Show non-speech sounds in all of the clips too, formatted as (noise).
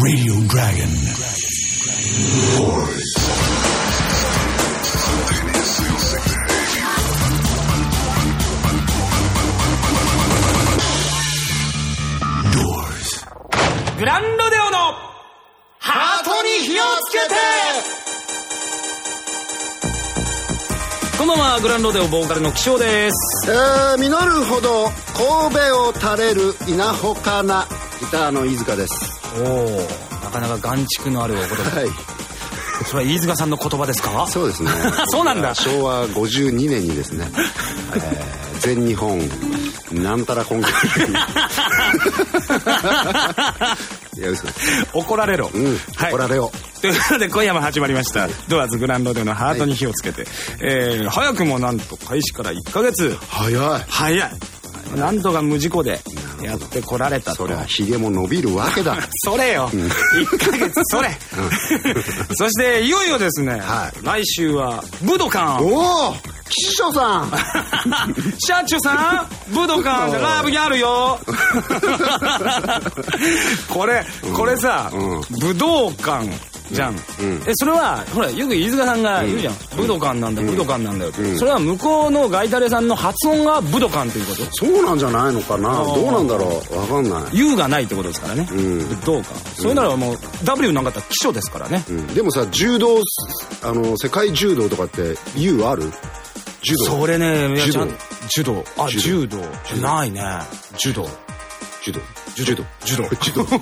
Radio Dragon. Doors. グランロデオのハートに火をつけてこんばんはグランロデオボーカルの岸尾ですえー、実るほど神戸を垂れる稲穂かなギターの飯塚ですおおなかなか眼蓄のあるお言葉。はい。それは飯塚さんの言葉ですか？そうですね。(laughs) そうなんだ。昭和52年にですね、えー全日本なんたらコンクールいや嘘。怒られろ、うん、はい。怒られよということで今夜も始まりました「ドアーズグランロデオのハートに火をつけて」えー早くもなんと開始から1ヶ月。早い。早い。なんとか無事故でやってこられたと。そりゃひげも伸びるわけだ。(laughs) それよ、1ヶ月それ、(laughs) そしていよいよですね、は来週は武道館。おお岸所さん。(laughs) 社長さん武道館でライブやるよ。これこれさ、うん。武道館じゃん、ん。えそれはほらよく飯塚さんが言うじゃん、武道館なんだ武道館なんだよ。それは向こうのガイタレさんの発音が武道館っていうこと。そうなんじゃないのかな。ーどうなんだろう。わかんない、U がないってことですからね、ん。武道館。それならもう W なんかったら基礎ですからね、うん、でもさ柔道あの世界柔道とかって U ある？柔道。それねいや柔道。ちゃん柔道。あ柔柔道。ないね。柔道。柔道。柔道。柔道。柔道。(laughs)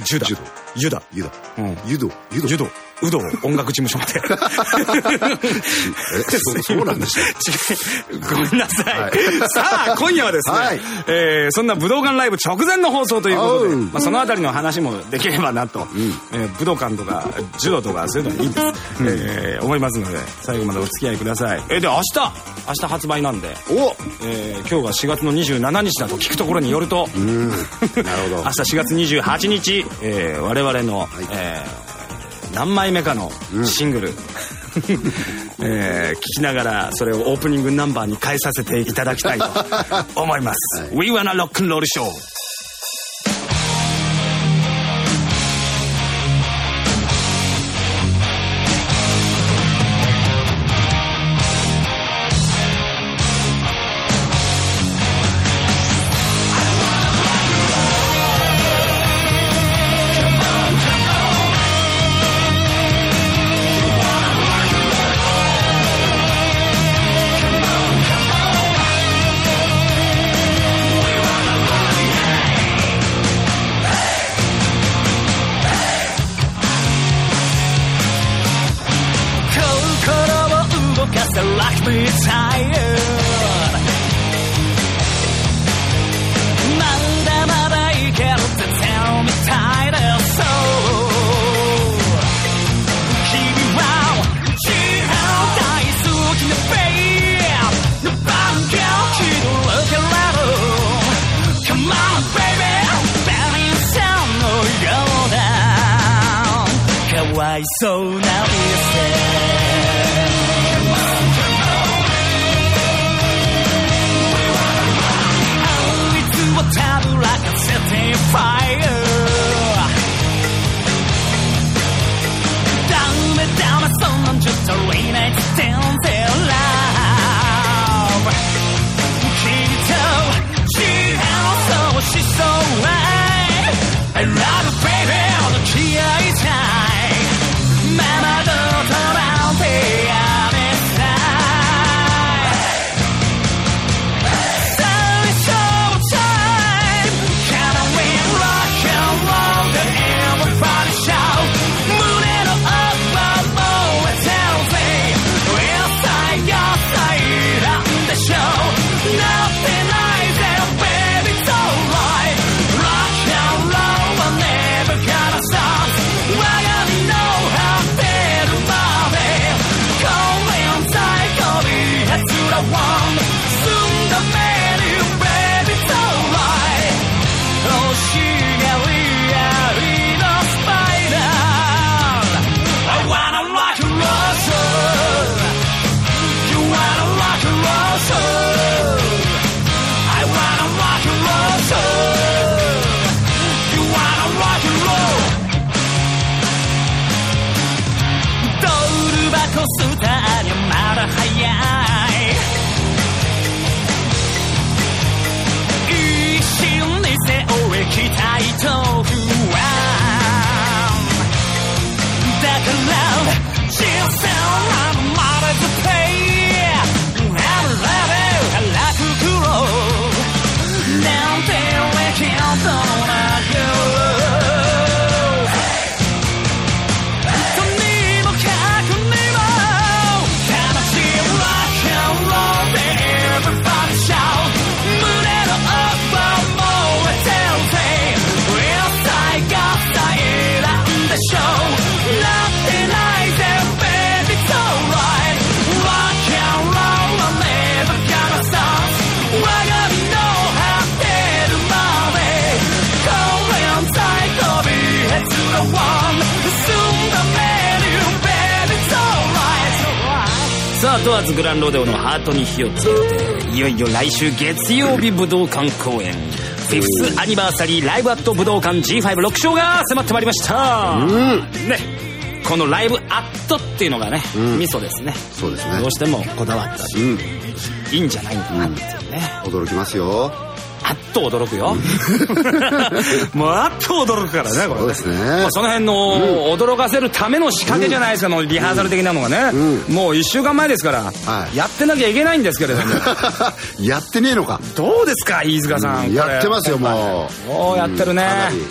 (laughs) 柔道。柔ユダ。ユダ。うん。ユド。ユド。ユド。有道音楽事務所まで。(laughs) えそうそうなんでしたごめんなさい、はい。さあ今夜はですね、はい。えーそんな武道館ライブ直前の放送ということで、まあ、そのあたりの話もできればなと、えー武道館とか柔道とかそういうのはいいんです、えー思いますので最後までお付き合いください。えーで明日明日発売なんで、お。えー今日が4月の27日だと聞くところによると、うん。なるほど。(laughs) 明日4月28日、えー我々の、えー何枚目かのシングル、(laughs) えー聞きながらそれをオープニングナンバーに変えさせていただきたいと思います。(laughs) We wanna rock and roll show! I so now is there. グランロデオのハートに火をつけていよいよ来週月曜日武道館公演。フィフスアニバーサリーライブアット武道館 G56 章が迫ってまいりました、ね。このライブアットっていうのがね、ミソですね。そうですね。どうしてもこだわったり、うん。いいんじゃないかなっていうね、驚きますよ。あっと驚くよ。(laughs) もうあっと驚くからねこれそうですね。まあその辺の驚かせるための仕掛けじゃないですか、もうリハーサル的なのがね、もう1週間前ですから、はい。やってなきゃいけないんですけれども。(laughs) やってねえのか。どうですか飯塚さん、やってますよもう。もうやってるね、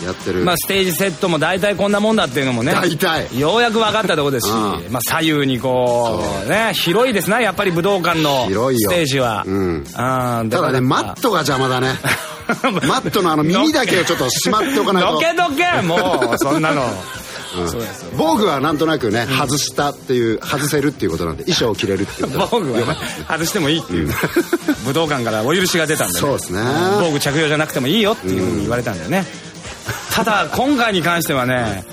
やってる。まあ、ステージセットも大体こんなもんだっていうのもね。大体。ようやく分かったとこですし、うん。まあ、左右にこうね広いですねやっぱり武道館の広いよ。ステージは、うん。あーただねマットが邪魔だね (laughs) (laughs) マットのあの耳だけをちょっとしまっておかないと。どけどけもうそんなの。防具はなんとなくね外したっていう外せるっていうことなんで衣装を着れるっていう防具はね外してもいいっていう。武道館からお許しが出たんで、ね、そうですね。防具着用じゃなくてもいいよっていうふうに言われたんだよね、ただ今回に関してはね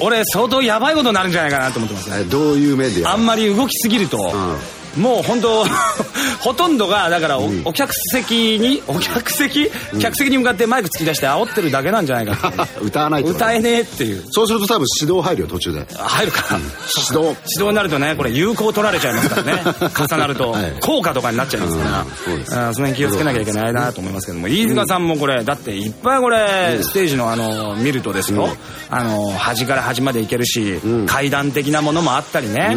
俺相当やばいことになるんじゃないかなと思ってますねえどういう面でやあんまり動きすぎると、もう本当 (laughs) ほとんどがだからお,、お客席にお客席、客席に向かってマイク突き出して煽ってるだけなんじゃないかっていう。(laughs) 歌わないと歌えねえっていう。そうすると多分指導入るよ途中で。入るか、指導。指導になるとねこれ有効取られちゃいますからね。(laughs) 重なるとはい。効果とかになっちゃいますから、うんそうです。その辺気をつけなきゃいけないなと思いますけども飯塚さんもこれだっていっぱいこれステージのあの見るとですよ、あの端から端まで行けるし、階段的なものもあったりね、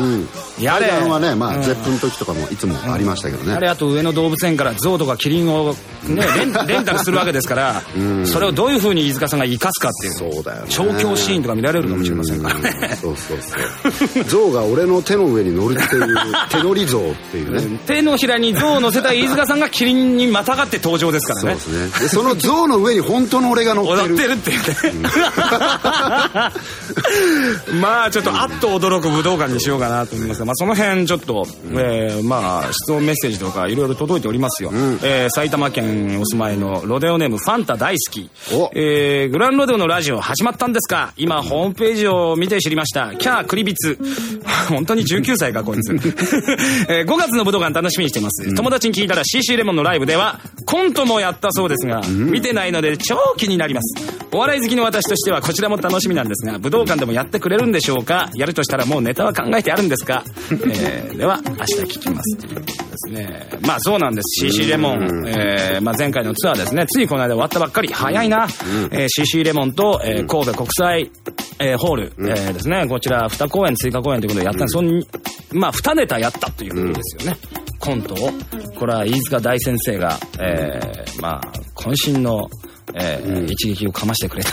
やれ。階段はねまあうん時とかもいつもありましたけどね。あれあと上野動物園から象とかキリンを、ね、レン (laughs) レンタルするわけですから、それをどういうふうに飯塚さんが生かすかっていうそうだよね。調教シーンとか見られるかもしれませんからね。うんそうそうそう。象が俺の手の上に乗るっていう手乗り象っていうね。手のひらに象を乗せた飯塚さんがキリンにまたがって登場ですからね。そうですね。でその象の上に本当の俺が乗って踊るってるっていうね。(laughs) まあちょっとあっと驚く武道館にしようかなと思いますが、まあ、その辺ちょっと、えーまあ質問メッセージとかいろいろ届いておりますよ、えー埼玉県お住まいのロデオネームファンタ大好き。お、えーグランロデオのラジオ始まったんですか。今ホームページを見て知りました。キャークリビツ。(laughs) 本当に19歳かこいつ、(laughs) えー5月の武道館楽しみにしています、友達に聞いたら CC レモンのライブではコントもやったそうですが、見てないので超気になります。お笑い好きの私としてはこちらも楽しみなんですが武道館でもやってくれるんでしょうか。やるとしたらもうネタは考えてあるんですか、えーでは明日聞きます。ということですねまあそうなんです。CC レモン、えーまあ、前回のツアーですね。ついこの間終わったばっかり。早いな、えー CC レモンと、えー神戸国際、えーホール、えーですね。こちら2公演追加公演ということでやったそんまあ2ネタやったということですよね、コントを。これは飯塚大先生が、えーまあ渾身の、えー一撃をかましてくれた。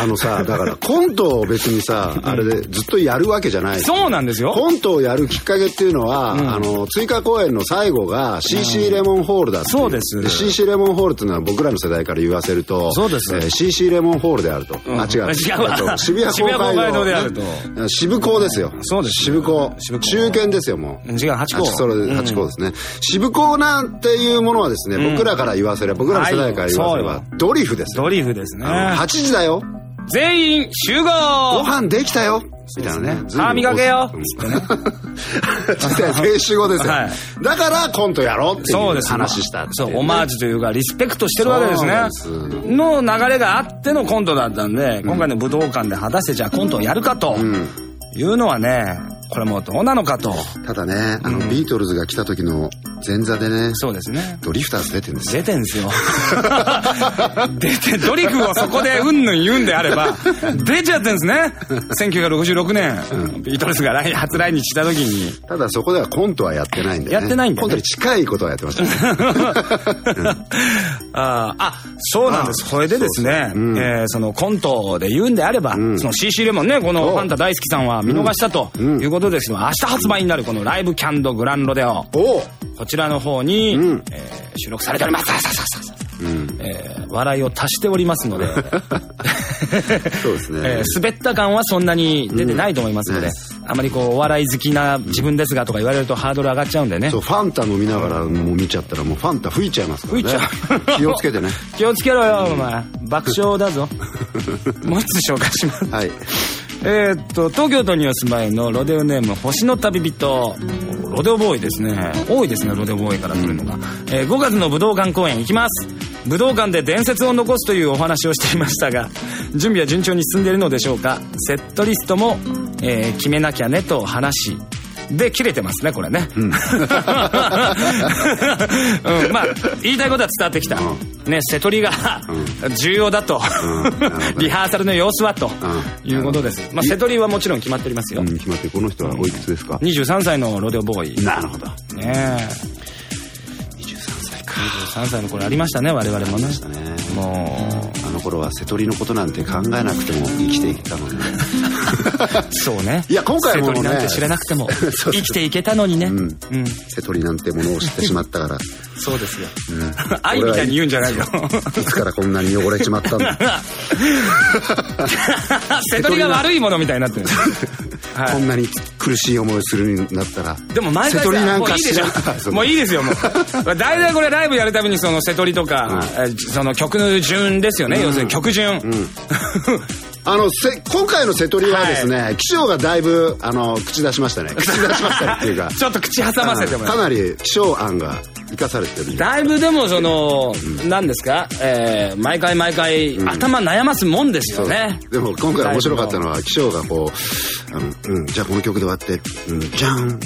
あのさだからコントを別にさあれでずっとやるわけじゃない。そうなんですよ。コントをやるきっかけっていうのは、あの追加公演の最後が CC レモンホールだっていそうです。CC レモンホールっていうのは僕らの世代から言わせるとそうです。えー CC レモンホールであると、ん。あ違う。違う渋谷公会堂であると。と。渋港ですよ。そうです。渋港。中堅ですよもう。違う八甲。それで八甲ですね、渋港なんていうものはですね、僕らから言わせれば僕らの世代から言わせれば、はいドリフですよ。ドリフですね。あの8時だよ。全員集合。ご飯できたよ。みたいなね。歯磨けよ。うんつってね全員集合ですよ。はい。だからコントやろうっていうそうです。話したそうう、オマージュというか、リスペクトしてるわけですね。の流れがあってのコントだったんで、今回の武道館で果たしてじゃあコントをやるかというのはね、これもうどうなのかと。ただね、あの、ビートルズが来た時の前座でね、そうですね。ドリフターズ出てるんですよ。出てんすよ。(laughs) 出て、ドリフをそこでうんぬん言うんであれば、(laughs) 出ちゃってんすね。1966年、ビートルズが来初来日した時に。ただそこではコントはやってないんでね。やってないんだよねコントに近いことはやってましたね。(laughs) あーあ、そうなんです。それでですね、うんえーそのコントで言うんであれば、んその CC レモンね、このおファンタ大好きさんは見逃したとうんいうことですけど、明日発売になるこのライブキャンドグランロデオ、おうこちらの方に、うんえー収録されております。うん。えー笑いを足しておりますので、(laughs) そうですね。えー滑った感はそんなに出てないと思いますので、うんあまりこうお笑い好きな自分ですがとか言われるとハードル上がっちゃうんでねそう、ファンタ飲みながらもう見ちゃったらもうファンタ吹いちゃいますからね。吹いちゃう気をつけてね。(laughs) 気をつけろよお前爆笑だぞ (laughs) もう一つ紹介しますはい。えーっと東京都にお住まいのロデオネーム星の旅人。ロデオボーイですね。多いですねロデオボーイから来るのが、えー5月の武道館公演行きます。武道館で伝説を残すというお話をしていましたが準備は順調に進んでいるのでしょうか。セットリストも、えー決めなきゃねと話しで切れてますねこれね、うん。(laughs) まあ言いたいことは伝わってきた、ね瀬戸りが重要だと、(laughs) リハーサルの様子はと。うん。いうことです、まあ、瀬戸りはもちろん決まっておりますよ、うん決まってこの人はおいくつですか？23歳のロデオボーイ。なるほど。ねえ。23歳か。23歳の頃ありましたね我々もね。ね。もあの頃は瀬戸りのことなんて考えなくても生きていけたのに。う (laughs) そうね。いや今回もね。瀬戸りなんて知らなくても。(laughs) 生きていけたのにね。うん。うん。瀬戸りなんてものを知ってしまったから。そうですよ。うん。(laughs) 愛みたいに言うんじゃないよ。いつからこんなに汚れちまったんだ。瀬戸りが悪いものみたいになってる。はこんなに苦しい思いをするようになったら。い、でも毎回瀬なんか知もういいでしょ。らんもういいですよもう。大体これライブやるたびにその瀬戸りとか、えーその曲の順ですよね、要するに曲順、あのせ今回の瀬戸りはですね、気象がだいぶあの口出しましたね。口出しましたねっていうか。(laughs) ちょっと口挟ませてもかなり気象案が生かされてる。だいぶでもその、何ですか、えー毎回毎回、頭悩ますもんですよね。でも今回面白かったのは気象がこう、あのうん、じゃあこの曲で終わって、うん、じゃん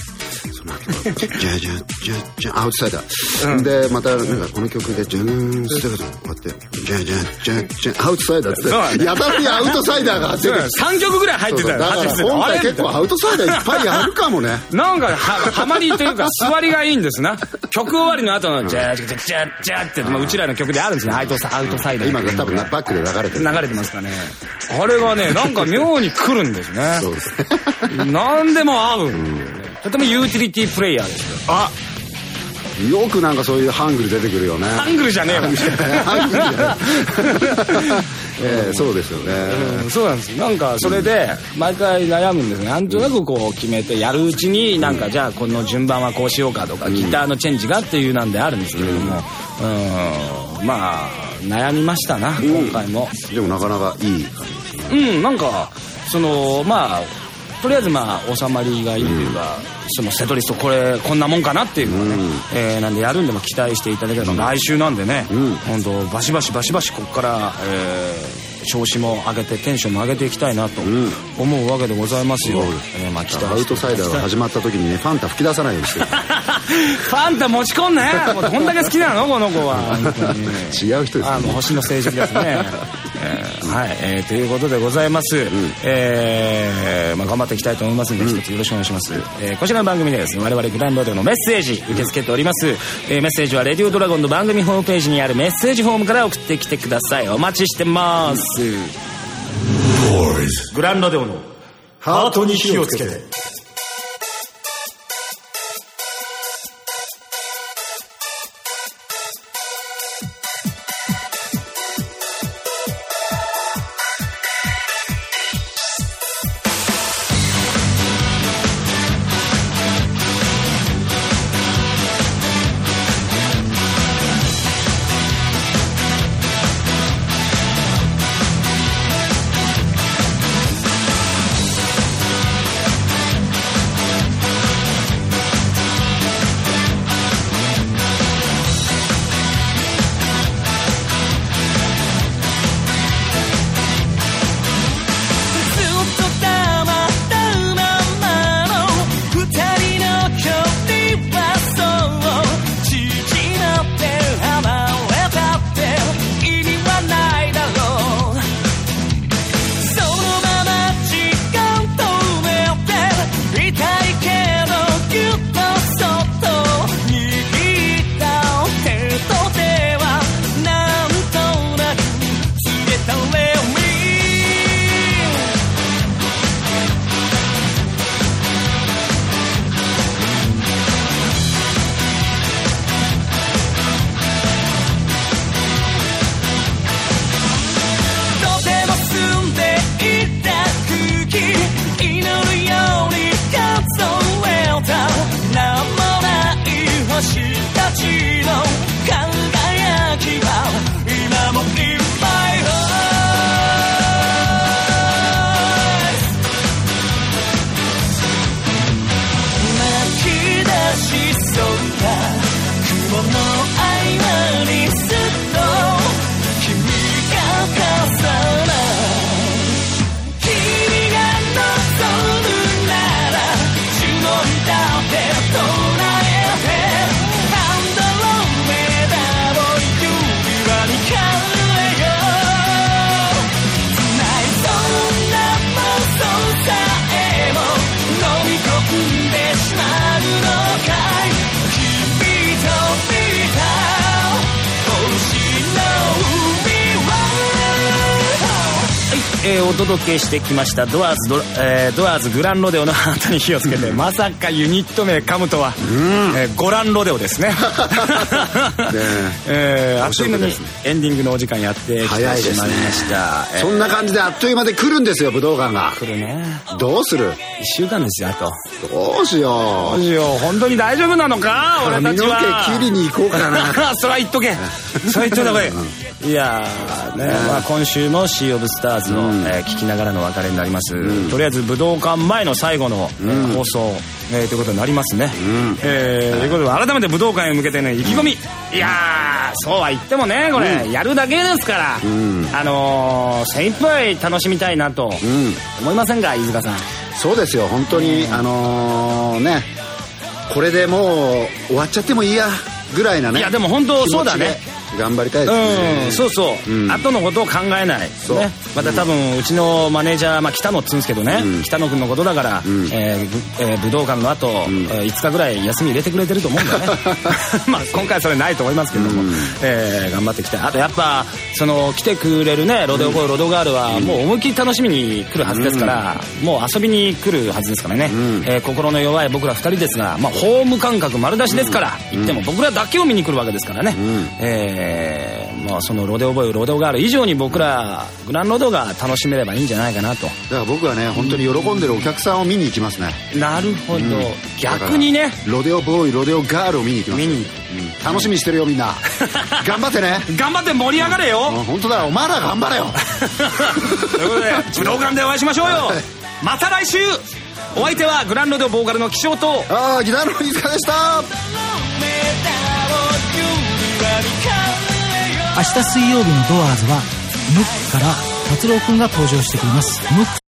その後じゃじゃじゃじゃアウトサイダー、でまたなんかこの曲でじゃんステージ終わってじゃじゃじゃじゃアウトサイダーってやたらにアウトサイダーが出てくる3曲ぐらい入ってたよ。だから80今回結構アウトサイダーいっぱいやるかもねなんかは、はまりというか、座りがいいんですな。曲終わりの後の、じゃーじゃーじゃーじゃーって、まあうちらの曲であるんですね。アウトサアウトサイダー。今多分バックで流れてる流れてますかね。あれがね、なんか妙に来るんですね。そうですね何でも合うんだよね。とてもユーティリティプレイヤーですよ。あよくなんかそういうハングル出てくるよね。ハングルじゃねえわ。ハングルじゃないえ (laughs) えそうですよね、うんそうなんですなんかそれで毎回悩むんですね。なんとなくこう決めてやるうちになんかじゃあこの順番はこうしようかとかギターのチェンジがっていうなんであるんですけれども。うん。まあ悩みましたな今回も。でもなかなかいい感じですね。うんなんかそのまあとりあえずまあ収まりがいいというか、そのセトリストこれこんなもんかなっていうのはね、えーなんでやるんでも期待していただければ、来週なんでね、ん。本当バシバシバシバシここから、えー調子も上げてテンションも上げていきたいなと思うわけでございますよ、えーまあ期待アウトサイダーが始まった時にねファンタ吹き出さないようにして (laughs) ファンタ持ち込んね。もうどんだけ好きなのこの子は。(laughs) 違う人ですあの星の成績ですね、えーはい、えーということでございます、えーまあ、頑張っていきたいと思いますので、一つよろしくお願いします、えーこちらの番組ではですね我々グランドオーディオのメッセージ受け付けております、えーメッセージはレディオドラゴンの番組ホームページにあるメッセージフォームから送ってきてください。お待ちしてます、グランドディオのハートに火をつけてお届けしてきました。ドアーズド,、えードアーズグランロデオのハートに火をつけてまさかユニット名噛むとは、えーゴランロデオですね。(laughs) え。(laughs) ーあっという間にエンディングのお時間やってきてしまいました、えーそんな感じであっという間で来るんですよ武道館が。来るね。どうする？1週間ですよあと。どうしよどうしよう。本当に大丈夫なのか？俺たちは。髪の毛切りに行こうかな。(laughs) それは言っとけ。それは言っといた方がいいいやーね、まあ、今週も「シー・オブ・スターズを」えー聞きながらのお別れになります、とりあえず武道館前の最後の、えー放送、えーということになりますね、えーということで改めて武道館へ向けての意気込み、いやーそうは言ってもねこれ、やるだけですから、あのー精一杯楽しみたいなと思いませんか飯塚さん？そうですよ本当に。あのーね。これでもう終わっちゃってもいいやぐらいなね。いやでも本当そうだね頑張りたいですね。うん、そうそう、うん。後のことを考えない、う。ね、また多分うちのマネージャー、まあ、北野っつうんですけどね、北野君のことだから、ん。えーぶえー武道館の後、えー5日ぐらい休み入れてくれてると思うんだね。(laughs) まあ今回それないと思いますけども、えー頑張っていきたいあとやっぱその来てくれるねロデオボーイ、ロドガールはもう思いっきり楽しみに来るはずですから、もう遊びに来るはずですからね、えー心の弱い僕ら2人ですが、まあ、ホーム感覚丸出しですから、言っても僕らだけを見に来るわけですからね、えーまあ、そのロデオボーイロデオガール以上に僕らグランロドが楽しめればいいんじゃないかなと。だから僕はね本当に喜んでるお客さんを見に行きますね。なるほど、うん。逆にね。ロデオボーイロデオガールを見に行きます見にうん楽しみにしてるよみんな。(laughs) 頑張ってね。頑張って盛り上がれよ。うん。本当だよ。お前ら頑張れよ。(laughs) ということで武道館でお会いしましょうよ。また来週。お相手はグランロドボーカルの気象と。ああギターの飯塚でした明日水曜日のドアーズはムックから達郎くんが登場してくれます。ムック